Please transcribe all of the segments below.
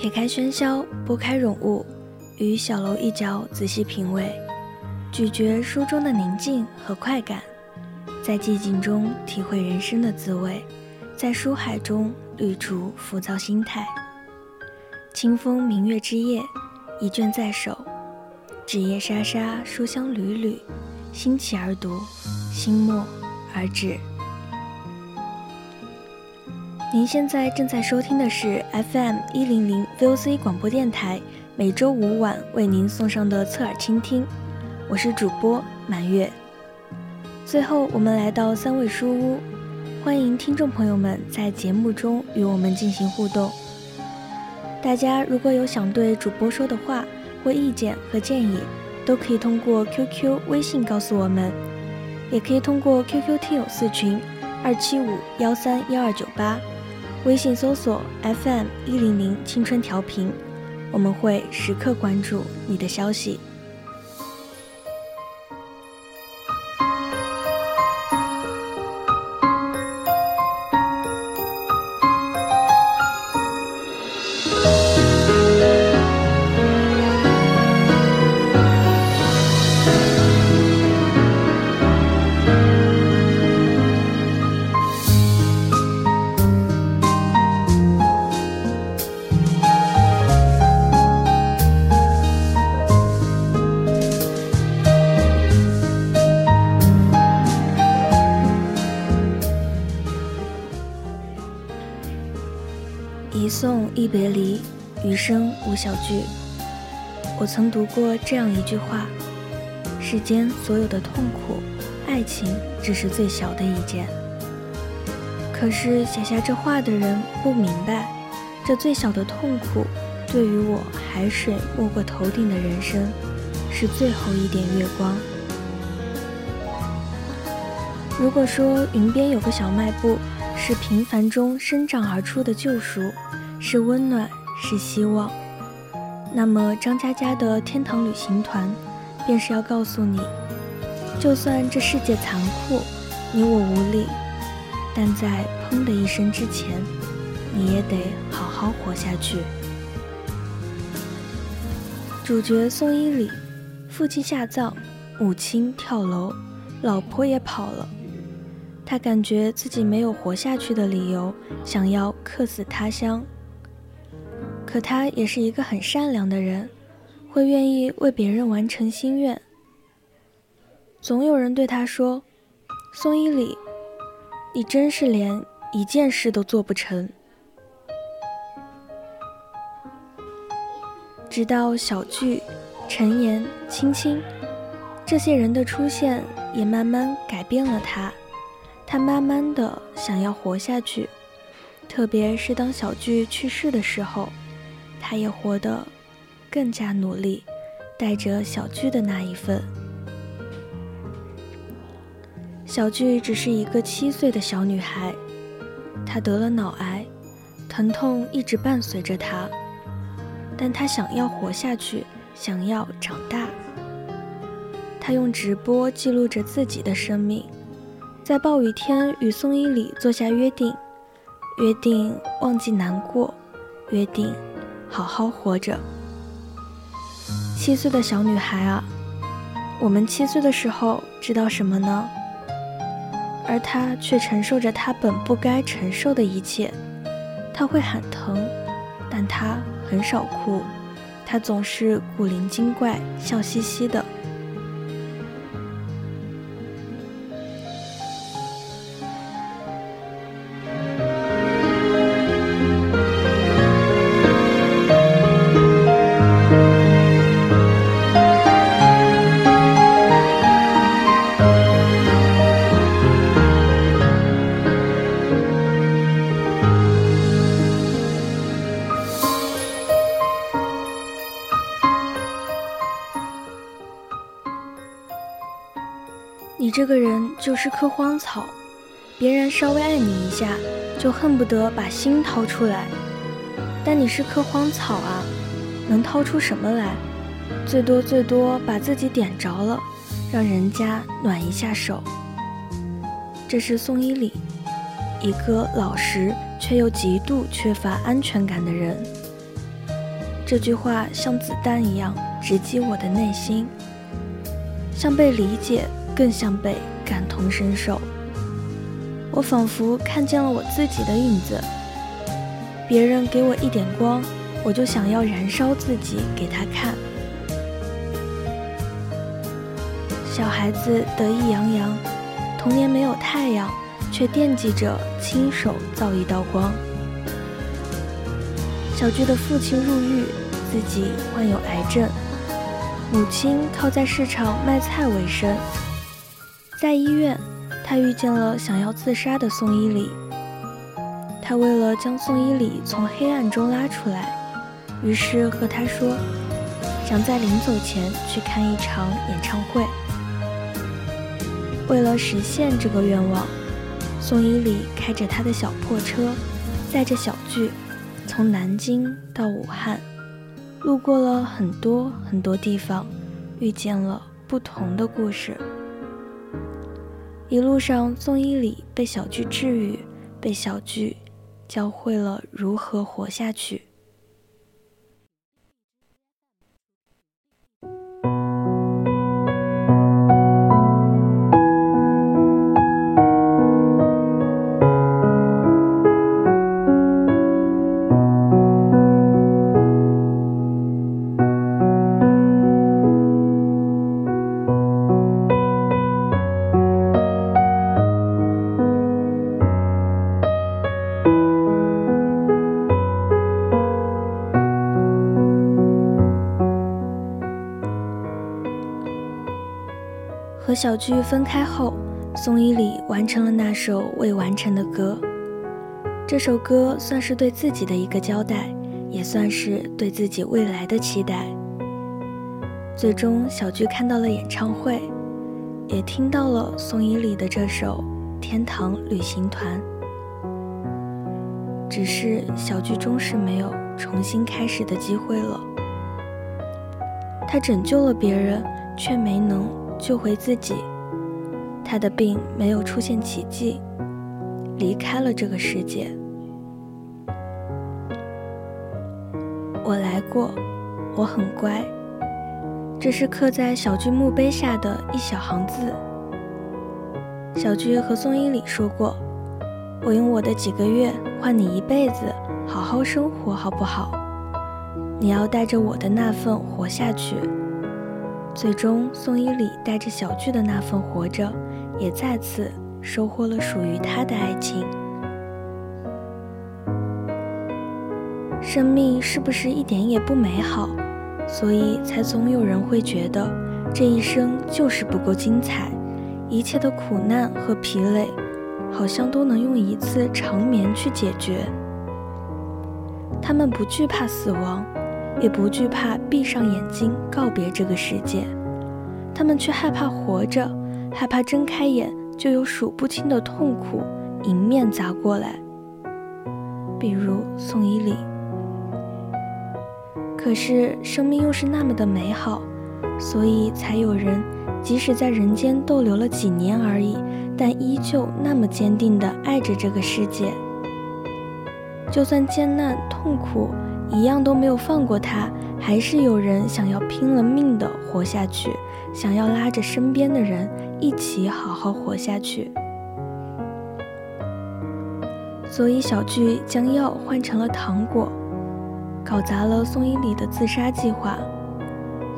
撇开喧嚣，拨开冗物，于小楼一角仔细品味，咀嚼书中的宁静和快感，在寂静中体会人生的滋味，在书海中滤除浮躁心态。清风明月之夜，一卷在手，纸页沙沙，书香缕缕，兴起而读，心默而止。您现在正在收听的是 FM 一零零 VOC 广播电台，每周五晚为您送上的侧耳倾听，我是主播满月。最后，我们来到三味书屋，欢迎听众朋友们在节目中与我们进行互动。大家如果有想对主播说的话或意见和建议，都可以通过 QQ、微信告诉我们，也可以通过 QQ 听友四群二七五幺三幺二九八。微信搜索 FM 一零零青春调频，我们会时刻关注你的消息。送一别离，余生无小聚。我曾读过这样一句话：世间所有的痛苦，爱情只是最小的一件。可是写下这话的人不明白，这最小的痛苦，对于我海水没过头顶的人生，是最后一点月光。如果说云边有个小卖部，是平凡中生长而出的救赎，是温暖，是希望。那么张嘉佳的天堂旅行团，便是要告诉你，就算这世界残酷，你我无力，但在砰的一声之前，你也得好好活下去。主角宋一礼，父亲下葬，母亲跳楼，老婆也跑了。他感觉自己没有活下去的理由，想要客死他乡。可他也是一个很善良的人，会愿意为别人完成心愿。总有人对他说：“宋一礼，你真是连一件事都做不成。”直到小聚、陈岩、青青这些人的出现，也慢慢改变了他。他慢慢的想要活下去，特别是当小聚去世的时候，他也活得更加努力，带着小聚的那一份。小聚只是一个七岁的小女孩，她得了脑癌，疼痛一直伴随着她，但她想要活下去，想要长大。她用直播记录着自己的生命。在暴雨天与宋一里做下约定，约定忘记难过，约定好好活着。七岁的小女孩啊，我们七岁的时候知道什么呢？而她却承受着她本不该承受的一切。她会喊疼，但她很少哭，她总是古灵精怪，笑嘻嘻的。你这个人就是棵荒草，别人稍微爱你一下，就恨不得把心掏出来。但你是棵荒草啊，能掏出什么来？最多最多把自己点着了，让人家暖一下手。这是宋伊礼，一个老实却又极度缺乏安全感的人。这句话像子弹一样直击我的内心，像被理解。更像被感同身受，我仿佛看见了我自己的影子。别人给我一点光，我就想要燃烧自己给他看。小孩子得意洋洋，童年没有太阳，却惦记着亲手造一道光。小菊的父亲入狱，自己患有癌症，母亲靠在市场卖菜为生。在医院，他遇见了想要自杀的宋依礼。他为了将宋依礼从黑暗中拉出来，于是和他说，想在临走前去看一场演唱会。为了实现这个愿望，宋依礼开着他的小破车，载着小聚，从南京到武汉，路过了很多很多地方，遇见了不同的故事。一路上，宋一礼被小具治愈，被小具教会了如何活下去。小聚分开后，宋一礼完成了那首未完成的歌。这首歌算是对自己的一个交代，也算是对自己未来的期待。最终，小聚看到了演唱会，也听到了宋一礼的这首《天堂旅行团》。只是小聚终是没有重新开始的机会了。他拯救了别人，却没能。救回自己，他的病没有出现奇迹，离开了这个世界。我来过，我很乖，这是刻在小聚墓碑下的一小行字。小聚和宋伊礼说过：“我用我的几个月换你一辈子，好好生活，好不好？你要带着我的那份活下去。”最终，宋一礼带着小聚的那份活着，也再次收获了属于他的爱情。生命是不是一点也不美好？所以才总有人会觉得这一生就是不够精彩，一切的苦难和疲累，好像都能用一次长眠去解决。他们不惧怕死亡。也不惧怕闭上眼睛告别这个世界，他们却害怕活着，害怕睁开眼就有数不清的痛苦迎面砸过来。比如宋一礼。可是生命又是那么的美好，所以才有人即使在人间逗留了几年而已，但依旧那么坚定地爱着这个世界。就算艰难痛苦。一样都没有放过他，还是有人想要拼了命的活下去，想要拉着身边的人一起好好活下去。所以小聚将药换成了糖果，搞砸了宋一礼的自杀计划。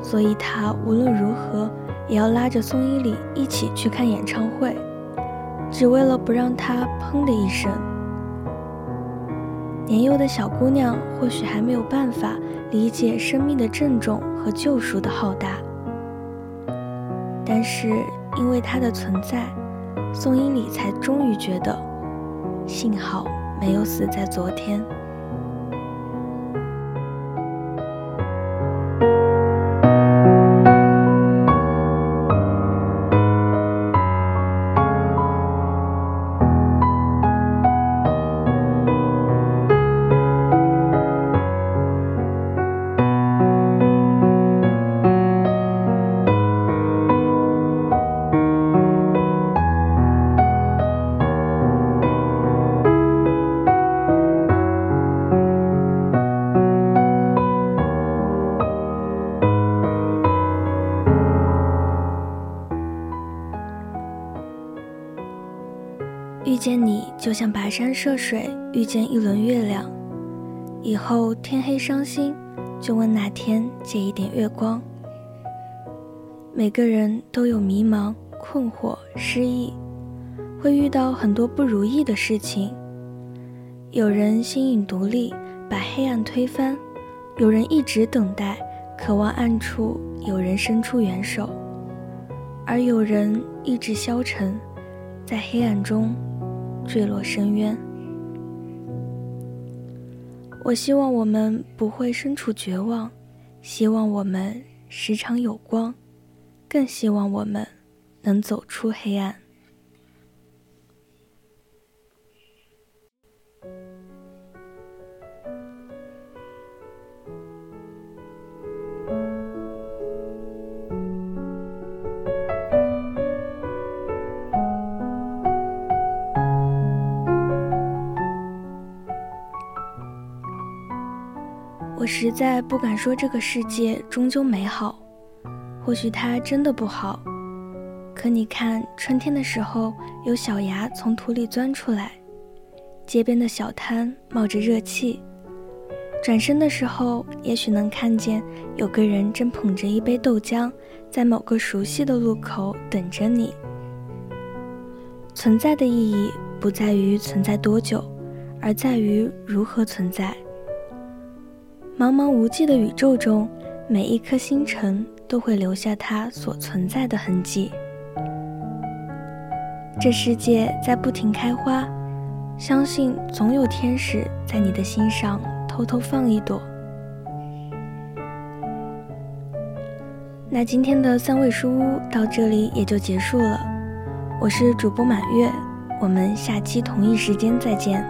所以他无论如何也要拉着宋一礼一起去看演唱会，只为了不让他砰的一声。年幼的小姑娘或许还没有办法理解生命的郑重和救赎的浩大，但是因为她的存在，宋英里才终于觉得，幸好没有死在昨天。就像跋山涉水遇见一轮月亮，以后天黑伤心，就问哪天借一点月光。每个人都有迷茫、困惑、失意，会遇到很多不如意的事情。有人心隐独立，把黑暗推翻；有人一直等待，渴望暗处有人伸出援手；而有人意志消沉，在黑暗中。坠落深渊。我希望我们不会身处绝望，希望我们时常有光，更希望我们能走出黑暗。我实在不敢说这个世界终究美好，或许它真的不好。可你看，春天的时候有小芽从土里钻出来，街边的小摊冒着热气，转身的时候也许能看见有个人正捧着一杯豆浆，在某个熟悉的路口等着你。存在的意义不在于存在多久，而在于如何存在。茫茫无际的宇宙中，每一颗星辰都会留下它所存在的痕迹。这世界在不停开花，相信总有天使在你的心上偷偷放一朵。那今天的三味书屋到这里也就结束了。我是主播满月，我们下期同一时间再见。